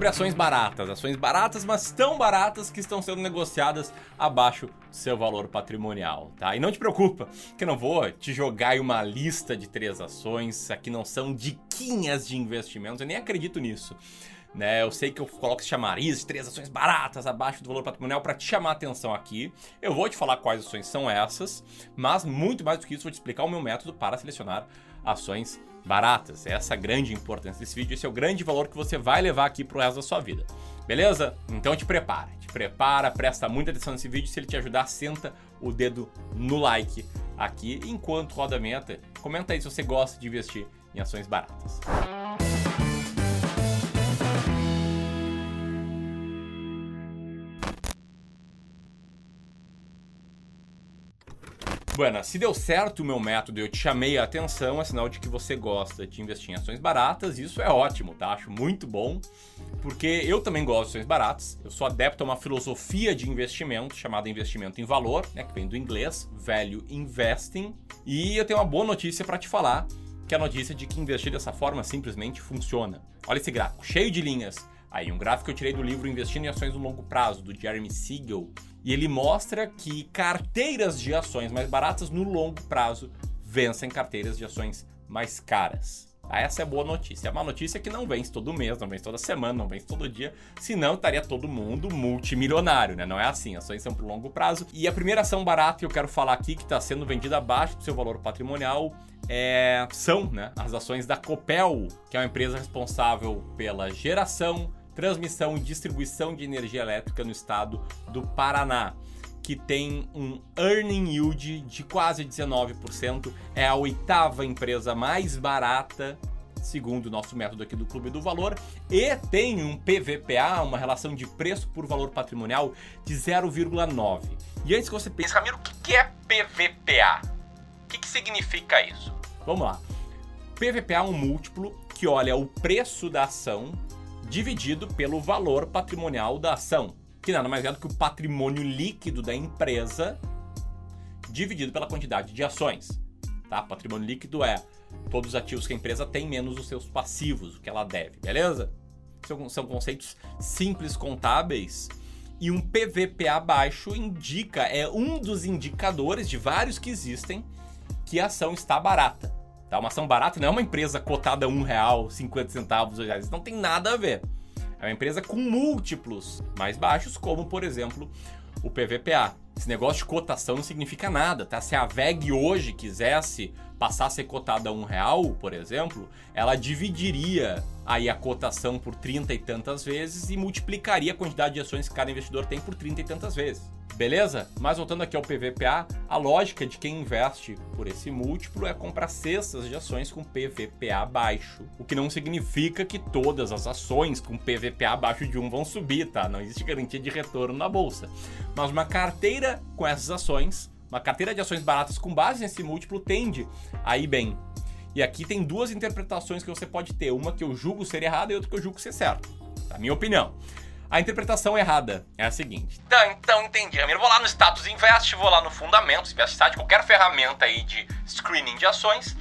sobre ações baratas. Ações baratas, mas tão baratas que estão sendo negociadas abaixo do seu valor patrimonial, tá? E não te preocupa, que eu não vou te jogar em uma lista de três ações, aqui não são diquinhas de investimentos, eu nem acredito nisso. Né, eu sei que eu coloco chamariz de três ações baratas abaixo do valor patrimonial para te chamar a atenção aqui. Eu vou te falar quais ações são essas, mas muito mais do que isso, vou te explicar o meu método para selecionar ações baratas. Essa é a grande importância desse vídeo, esse é o grande valor que você vai levar aqui pro resto da sua vida. Beleza? Então te prepara, te prepara, presta muita atenção nesse vídeo. Se ele te ajudar, senta o dedo no like aqui enquanto roda a meta. Comenta aí se você gosta de investir em ações baratas. Buena, se deu certo o meu método eu te chamei a atenção, é sinal de que você gosta de investir em ações baratas, isso é ótimo, tá? Acho muito bom, porque eu também gosto de ações baratas, eu sou adepto a uma filosofia de investimento chamada investimento em valor, né, que vem do inglês, value investing, e eu tenho uma boa notícia para te falar, que é a notícia de que investir dessa forma simplesmente funciona. Olha esse gráfico, cheio de linhas. Aí, um gráfico que eu tirei do livro Investindo em Ações no Longo Prazo, do Jeremy Siegel, e ele mostra que carteiras de ações mais baratas no longo prazo vencem carteiras de ações mais caras. Ah, essa é boa notícia. A má notícia é que não vence todo mês, não vence toda semana, não vence todo dia, senão estaria todo mundo multimilionário, né? Não é assim, ações são por longo prazo. E a primeira ação barata que eu quero falar aqui, que está sendo vendida abaixo do seu valor patrimonial, é... são né, as ações da Copel, que é uma empresa responsável pela geração, transmissão e distribuição de energia elétrica no estado do Paraná, que tem um earning yield de quase 19%, é a oitava empresa mais barata segundo o nosso método aqui do Clube do Valor, e tem um PVPA, uma relação de preço por valor patrimonial de 0,9. E antes que você pense, Ramiro, o que é PVPA? O que, significa isso? Vamos lá. PVPA é um múltiplo que olha o preço da ação dividido pelo valor patrimonial da ação, que nada mais é do que o patrimônio líquido da empresa dividido pela quantidade de ações. Tá? Patrimônio líquido é todos os ativos que a empresa tem menos os seus passivos, o que ela deve, beleza? São, são conceitos simples contábeis e um PVPA baixo indica, é um dos indicadores de vários que existem que a ação está barata. Tá? Uma ação barata não é uma empresa cotada a um real, 50 centavos, reais. Não tem nada a ver. É uma empresa com múltiplos mais baixos, como por exemplo o PVPA. Esse negócio de cotação não significa nada, tá? Se a VEG hoje quisesse passar a ser cotada a um real, por exemplo, ela dividiria aí a cotação por 30 e tantas vezes e multiplicaria a quantidade de ações que cada investidor tem por 30 e tantas vezes. Beleza? Mas voltando aqui ao PVPA, a lógica de quem investe por esse múltiplo é comprar cestas de ações com PVPA baixo. O que não significa que todas as ações com PVPA abaixo de 1 vão subir, tá? Não existe garantia de retorno na bolsa. Mas uma carteira com essas ações, uma carteira de ações baratas com base nesse múltiplo tende a ir bem. E aqui tem duas interpretações que você pode ter, uma que eu julgo ser errada e outra que eu julgo ser certa. Na minha opinião. A interpretação errada é a seguinte. Então, então entendi, Ramiro. Vou lá no Status Invest, vou lá no Fundamentos, Invest Site, qualquer ferramenta aí de screening de ações.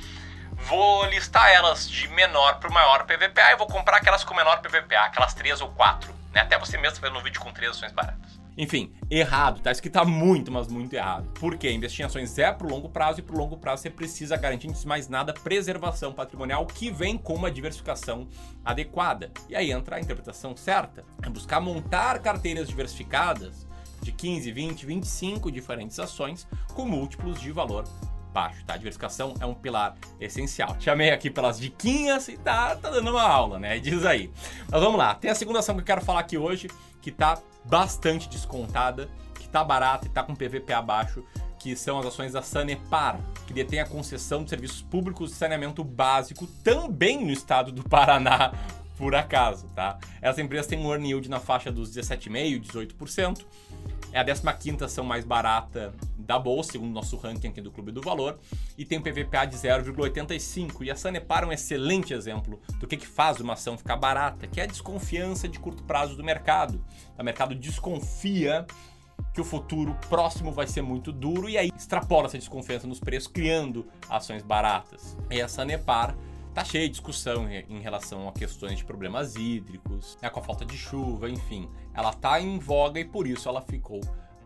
Vou listar elas de menor para maior PVPA e vou comprar aquelas com menor PVPA, aquelas três ou quatro. Né? Até você mesmo fazendo um vídeo com três ações baratas. Enfim, errado, tá? Isso que tá muito, mas muito errado. Por quê? Investir em ações é pro longo prazo e pro longo prazo você precisa garantir, antes de mais nada, preservação patrimonial que vem com uma diversificação adequada. E aí entra a interpretação certa. É buscar montar carteiras diversificadas de 15, 20, 25 diferentes ações com múltiplos de valor baixo, tá? Diversificação é um pilar essencial. Te chamei aqui pelas diquinhas e tá, tá dando uma aula, né? Diz aí. Mas vamos lá. Tem a segunda ação que eu quero falar aqui hoje, que tá bastante descontada, que está barata e está com PVP baixo, que são as ações da Sanepar, que detém a concessão de serviços públicos de saneamento básico também no estado do Paraná, por acaso, tá? Essa empresa tem um earn yield na faixa dos 17,5%, 18%. É a 15 ação mais barata da bolsa, segundo o nosso ranking aqui do Clube do Valor, e tem um PVPA de 0,85. E a Sanepar é um excelente exemplo do que, que faz uma ação ficar barata, que é a desconfiança de curto prazo do mercado. O mercado desconfia que o futuro próximo vai ser muito duro e aí extrapola essa desconfiança nos preços, criando ações baratas. E a Sanepar tá cheia de discussão em relação a questões de problemas hídricos, né, com a falta de chuva, enfim. Ela tá em voga e por isso ela ficou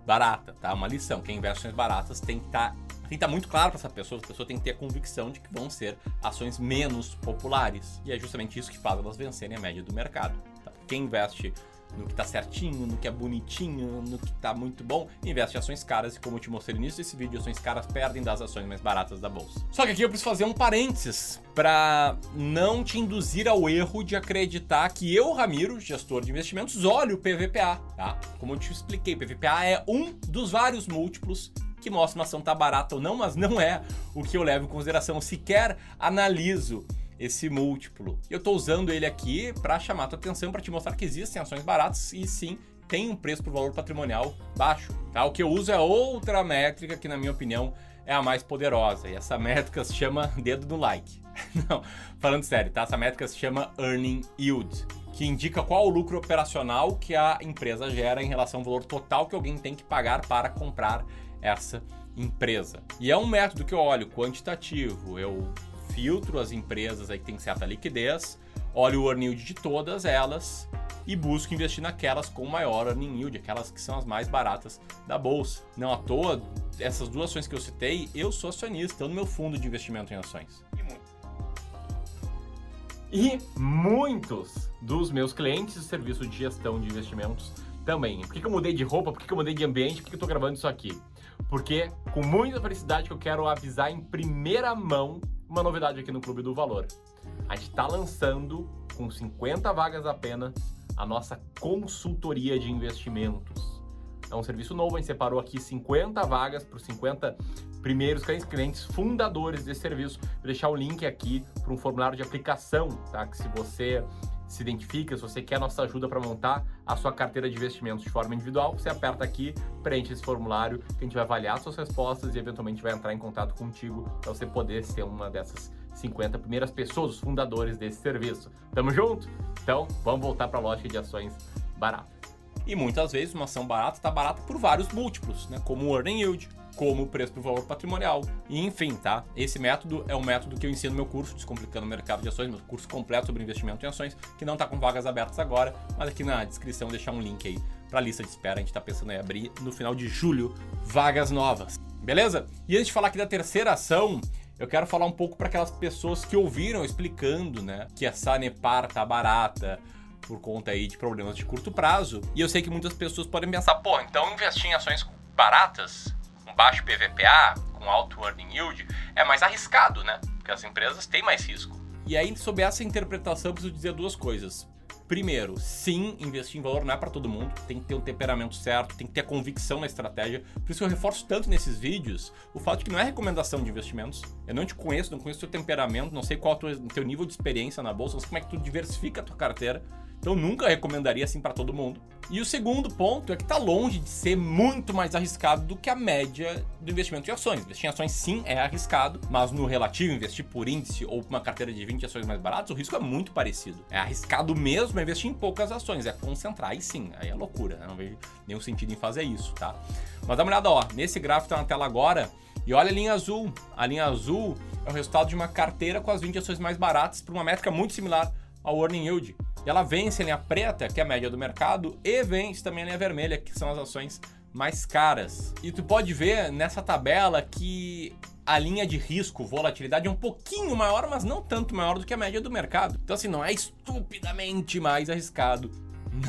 barata, tá? Uma lição, em ações baratas tem que estar tá, tem que estar tá muito claro para essa pessoa, a pessoa tem que ter a convicção de que vão ser ações menos populares. E é justamente isso que faz elas vencerem a média do mercado. Tá? Quem investe no que tá certinho, no que é bonitinho, no que tá muito bom, investe em ações caras e como eu te mostrei no início desse vídeo, ações caras perdem das ações mais baratas da bolsa. Só que aqui eu preciso fazer um parênteses para não te induzir ao erro de acreditar que eu, Ramiro, gestor de investimentos, olho o PVPA, tá? Como eu te expliquei, PVPA é um dos vários múltiplos que mostra uma ação tá barata ou não, mas não é o que eu levo em consideração, eu sequer analiso esse múltiplo. Eu estou usando ele aqui para chamar a tua atenção, para te mostrar que existem ações baratas e sim tem um preço por valor patrimonial baixo. Tá? O que eu uso é outra métrica que, na minha opinião, é a mais poderosa. E essa métrica se chama dedo no like. Não, falando sério, tá? Essa métrica se chama Earning Yield, que indica qual o lucro operacional que a empresa gera em relação ao valor total que alguém tem que pagar para comprar essa empresa. E é um método que eu olho quantitativo, eu filtro as empresas aí que tem certa liquidez, olho o earning yield de todas elas e busco investir naquelas com maior earning yield, aquelas que são as mais baratas da bolsa. Não à toa, essas duas ações que eu citei, eu sou acionista, estou no meu fundo de investimento em ações. E muitos dos meus clientes de serviço de gestão de investimentos também. Por que, que eu mudei de roupa? Por que, que eu mudei de ambiente? Por que, que eu estou gravando isso aqui? Porque com muita felicidade que eu quero avisar em primeira mão uma novidade aqui no Clube do Valor. A gente está lançando, com 50 vagas apenas, a nossa consultoria de investimentos. É um serviço novo, a gente separou aqui 50 vagas para os 50 primeiros clientes fundadores desse serviço. Vou deixar o link aqui para um formulário de aplicação, tá? Que se você se identifica, se você quer nossa ajuda para montar a sua carteira de investimentos de forma individual, você aperta aqui, preenche esse formulário, que a gente vai avaliar suas respostas e eventualmente vai entrar em contato contigo para você poder ser uma dessas 50 primeiras pessoas, os fundadores desse serviço. Tamo junto? Então, vamos voltar para a lógica de ações baratas. E muitas vezes uma ação barata está barata por vários múltiplos, né? como o earning yield, como o preço por valor patrimonial. E enfim, tá? Esse método é um método que eu ensino no meu curso Descomplicando o Mercado de Ações, meu curso completo sobre investimento em ações, que não está com vagas abertas agora, mas aqui na descrição deixar um link aí para a lista de espera. A gente está pensando em abrir no final de julho vagas novas. Beleza? E antes de falar aqui da terceira ação, eu quero falar um pouco para aquelas pessoas que ouviram explicando, né, que a Sanepar tá barata, por conta aí de problemas de curto prazo. E eu sei que muitas pessoas podem pensar, pô, então investir em ações baratas, com baixo PVPA, com alto earning yield, é mais arriscado, né? Porque as empresas têm mais risco. E aí, sob essa interpretação, eu preciso dizer duas coisas. Primeiro, sim, investir em valor não é para todo mundo, tem que ter um temperamento certo, tem que ter convicção na estratégia. Por isso eu reforço tanto nesses vídeos o fato de que não é recomendação de investimentos. Eu não te conheço, não conheço o teu temperamento, não sei qual é o teu nível de experiência na bolsa, não sei como é que tu diversifica a tua carteira. Então nunca recomendaria assim para todo mundo. E o segundo ponto é que está longe de ser muito mais arriscado do que a média do investimento em ações. Investir em ações sim é arriscado, mas no relativo, investir por índice ou uma carteira de 20 ações mais baratas, o risco é muito parecido. É arriscado mesmo é investir em poucas ações, é concentrar. Aí sim, aí é loucura, né? não vejo nenhum sentido em fazer isso, tá? Mas dá uma olhada, ó, nesse gráfico tá na tela agora, e olha a linha azul. A linha azul é o resultado de uma carteira com as 20 ações mais baratas por uma métrica muito similar ao earning yield. E ela vence a linha preta, que é a média do mercado, e vence também a linha vermelha, que são as ações mais caras. E tu pode ver nessa tabela que a linha de risco, volatilidade é um pouquinho maior, mas não tanto maior do que a média do mercado. Então assim, não é estupidamente mais arriscado,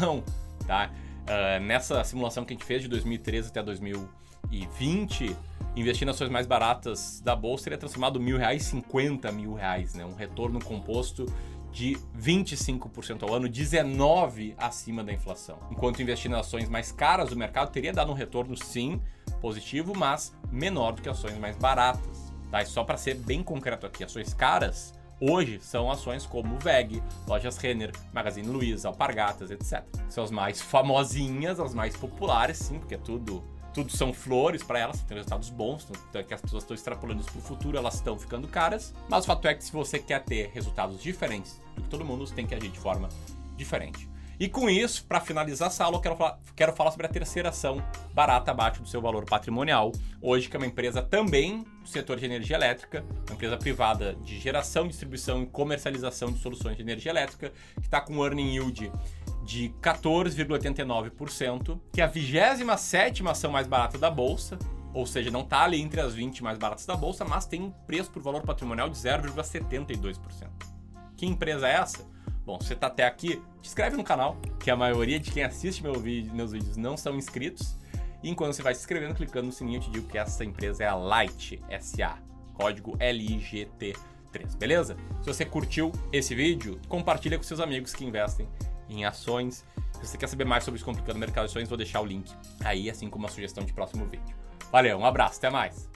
não, tá? Uh, nessa simulação que a gente fez de 2013 até 2020, investir nas ações mais baratas da bolsa teria transformado mil reais 50 mil reais, né? Um retorno composto de 25% ao ano, 19% acima da inflação. Enquanto investir em ações mais caras do mercado teria dado um retorno, sim, positivo, mas menor do que ações mais baratas. Tá? E só para ser bem concreto aqui, ações caras hoje são ações como VEG, Lojas Renner, Magazine Luiza, Alpargatas, etc. São as mais famosinhas, as mais populares, sim, porque é tudo tudo são flores para elas, tem resultados bons, então, que as pessoas estão extrapolando isso para o futuro, elas estão ficando caras. Mas o fato é que se você quer ter resultados diferentes do que todo mundo, você tem que agir de forma diferente. E com isso, para finalizar essa aula, eu quero falar, quero falar sobre a terceira ação barata abaixo do seu valor patrimonial. Hoje, que é uma empresa também do setor de energia elétrica, uma empresa privada de geração, distribuição e comercialização de soluções de energia elétrica, que está com earning yield de 14,89%, que é a 27 ação mais barata da bolsa, ou seja, não está ali entre as 20 mais baratas da bolsa, mas tem um preço por valor patrimonial de 0,72%. Que empresa é essa? Bom, se você está até aqui, te inscreve no canal, que a maioria de quem assiste meu vídeo, meus vídeos não são inscritos. E enquanto você vai se inscrevendo, clicando no sininho, eu te digo que essa empresa é a Light SA, código LIGT3, beleza? Se você curtiu esse vídeo, compartilha com seus amigos que investem em ações. Se você quer saber mais sobre Descomplicando Mercado de Ações, vou deixar o link aí, assim como a sugestão de próximo vídeo. Valeu, um abraço, até mais!